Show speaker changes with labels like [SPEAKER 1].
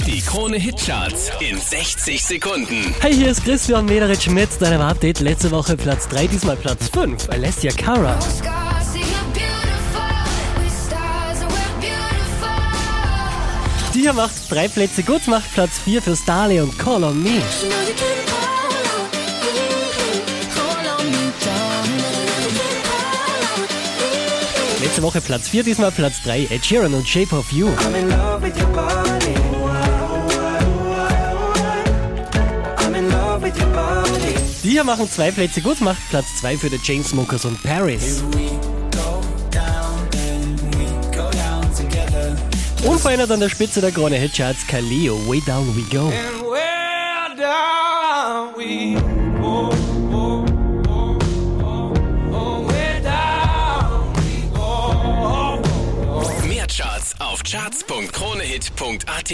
[SPEAKER 1] Die Krone Hitcharts in 60 Sekunden.
[SPEAKER 2] Hey, hier ist Christian Mederitsch mit deinem Update. Letzte Woche Platz 3, diesmal Platz 5. Alessia Cara. Die hier macht drei Plätze gut, macht Platz 4 für Starley und call on me. Letzte Woche Platz 4, diesmal Platz 3. Ed Sheeran und Shape of You.
[SPEAKER 3] I'm in love with your body.
[SPEAKER 2] Die hier machen zwei Plätze gut, macht Platz 2 für The Chainsmokers und Paris. Unverändert an der Spitze der Krone Hitcharts Kaleo, Way
[SPEAKER 3] down we go.
[SPEAKER 1] Mehr Charts auf charts.kronehit.at